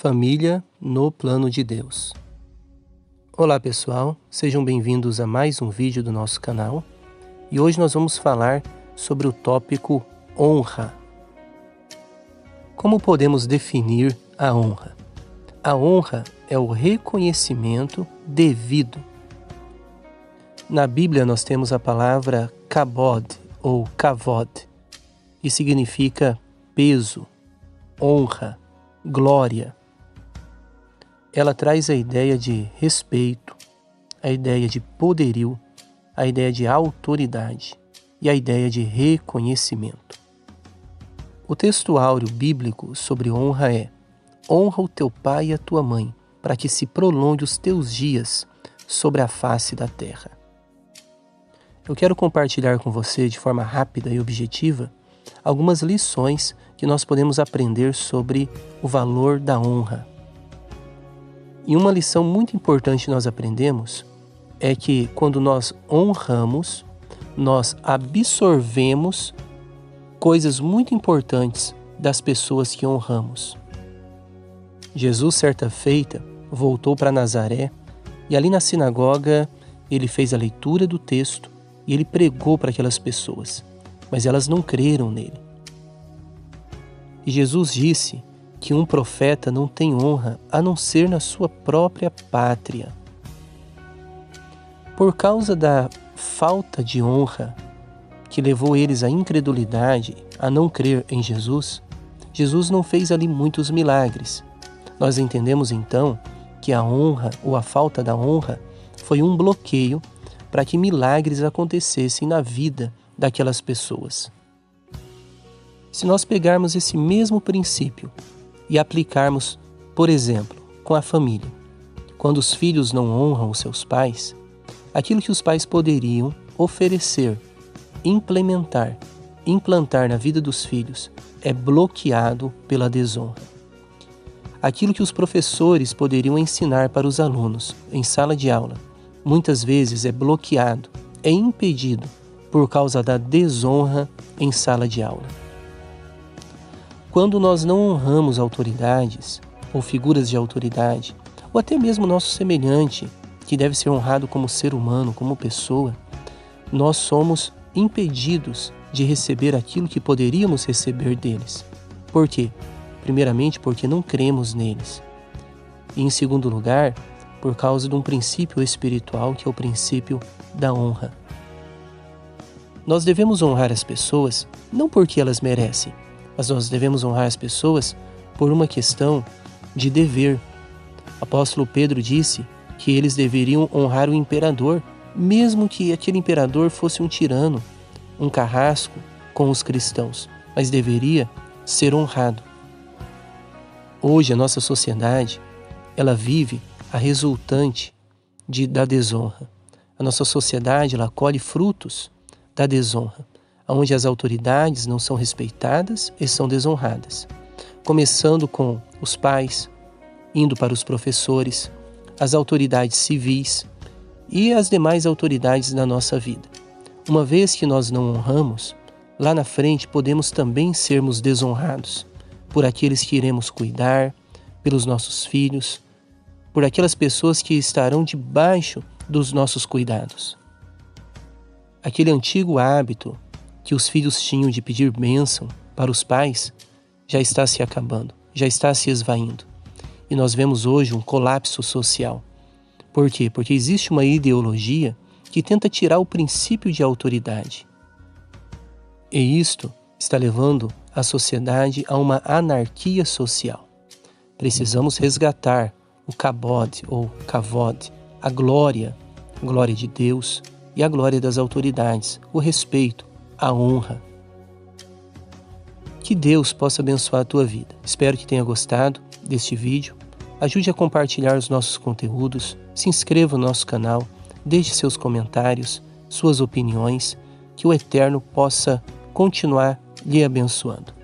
Família no plano de Deus. Olá pessoal, sejam bem-vindos a mais um vídeo do nosso canal e hoje nós vamos falar sobre o tópico honra. Como podemos definir a honra? A honra é o reconhecimento devido. Na Bíblia nós temos a palavra kabod ou kavod, e significa peso, honra, glória ela traz a ideia de respeito, a ideia de poderio, a ideia de autoridade e a ideia de reconhecimento. O texto áureo bíblico sobre honra é: honra o teu pai e a tua mãe, para que se prolongue os teus dias sobre a face da terra. Eu quero compartilhar com você de forma rápida e objetiva algumas lições que nós podemos aprender sobre o valor da honra e uma lição muito importante nós aprendemos é que quando nós honramos, nós absorvemos coisas muito importantes das pessoas que honramos. Jesus, certa feita, voltou para Nazaré e ali na sinagoga ele fez a leitura do texto e ele pregou para aquelas pessoas, mas elas não creram nele. E Jesus disse que um profeta não tem honra a não ser na sua própria pátria. Por causa da falta de honra que levou eles à incredulidade, a não crer em Jesus, Jesus não fez ali muitos milagres. Nós entendemos então que a honra ou a falta da honra foi um bloqueio para que milagres acontecessem na vida daquelas pessoas. Se nós pegarmos esse mesmo princípio e aplicarmos, por exemplo, com a família. Quando os filhos não honram os seus pais, aquilo que os pais poderiam oferecer, implementar, implantar na vida dos filhos é bloqueado pela desonra. Aquilo que os professores poderiam ensinar para os alunos em sala de aula, muitas vezes é bloqueado, é impedido por causa da desonra em sala de aula. Quando nós não honramos autoridades ou figuras de autoridade, ou até mesmo nosso semelhante, que deve ser honrado como ser humano, como pessoa, nós somos impedidos de receber aquilo que poderíamos receber deles. Por quê? Primeiramente, porque não cremos neles. E em segundo lugar, por causa de um princípio espiritual que é o princípio da honra. Nós devemos honrar as pessoas não porque elas merecem, mas nós devemos honrar as pessoas por uma questão de dever. Apóstolo Pedro disse que eles deveriam honrar o imperador, mesmo que aquele imperador fosse um tirano, um carrasco com os cristãos, mas deveria ser honrado. Hoje a nossa sociedade, ela vive a resultante de, da desonra. A nossa sociedade, ela colhe frutos da desonra onde as autoridades não são respeitadas e são desonradas. Começando com os pais, indo para os professores, as autoridades civis e as demais autoridades da nossa vida. Uma vez que nós não honramos, lá na frente podemos também sermos desonrados por aqueles que iremos cuidar, pelos nossos filhos, por aquelas pessoas que estarão debaixo dos nossos cuidados. Aquele antigo hábito que os filhos tinham de pedir bênção para os pais já está se acabando, já está se esvaindo. E nós vemos hoje um colapso social. Por quê? Porque existe uma ideologia que tenta tirar o princípio de autoridade. E isto está levando a sociedade a uma anarquia social. Precisamos resgatar o kabod ou kavod, a glória, a glória de Deus e a glória das autoridades, o respeito, a honra. Que Deus possa abençoar a tua vida. Espero que tenha gostado deste vídeo. Ajude a compartilhar os nossos conteúdos, se inscreva no nosso canal, deixe seus comentários, suas opiniões, que o Eterno possa continuar lhe abençoando.